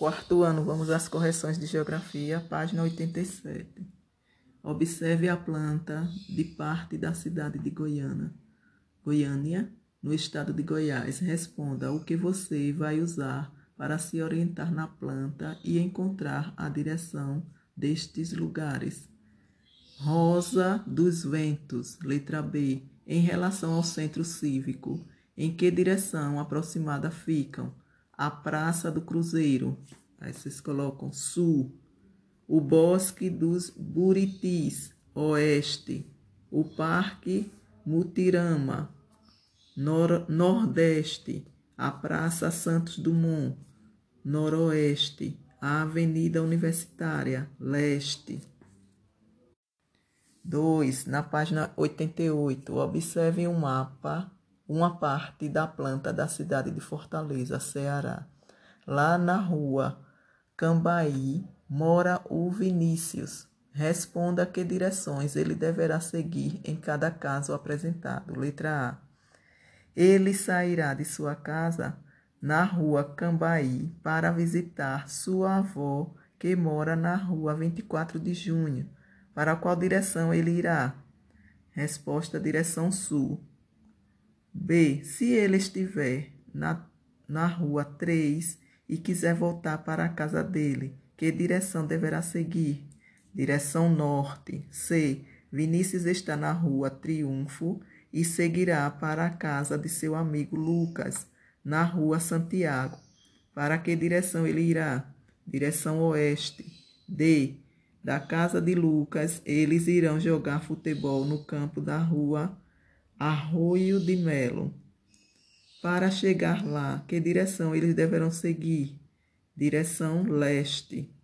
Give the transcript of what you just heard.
Quarto ano, vamos às correções de geografia, página 87. Observe a planta de parte da cidade de Goiânia, Goiânia, no estado de Goiás. Responda o que você vai usar para se orientar na planta e encontrar a direção destes lugares. Rosa dos Ventos, letra B, em relação ao centro cívico. Em que direção aproximada ficam? A Praça do Cruzeiro, aí vocês colocam sul, o Bosque dos Buritis, oeste, o Parque Mutirama, nor nordeste, a Praça Santos Dumont, noroeste, a Avenida Universitária, leste. 2. Na página 88, observe o mapa uma parte da planta da cidade de Fortaleza, Ceará. Lá na rua Cambaí mora o Vinícius. Responda que direções ele deverá seguir em cada caso apresentado. Letra A. Ele sairá de sua casa na rua Cambaí para visitar sua avó que mora na rua 24 de junho. Para qual direção ele irá? Resposta: direção sul. B. Se ele estiver na, na rua 3 e quiser voltar para a casa dele, que direção deverá seguir? Direção norte. C. Vinícius está na rua Triunfo e seguirá para a casa de seu amigo Lucas, na rua Santiago. Para que direção ele irá? Direção oeste. D. Da casa de Lucas, eles irão jogar futebol no campo da rua Arroio de Melo. Para chegar lá, que direção eles deverão seguir? Direção leste.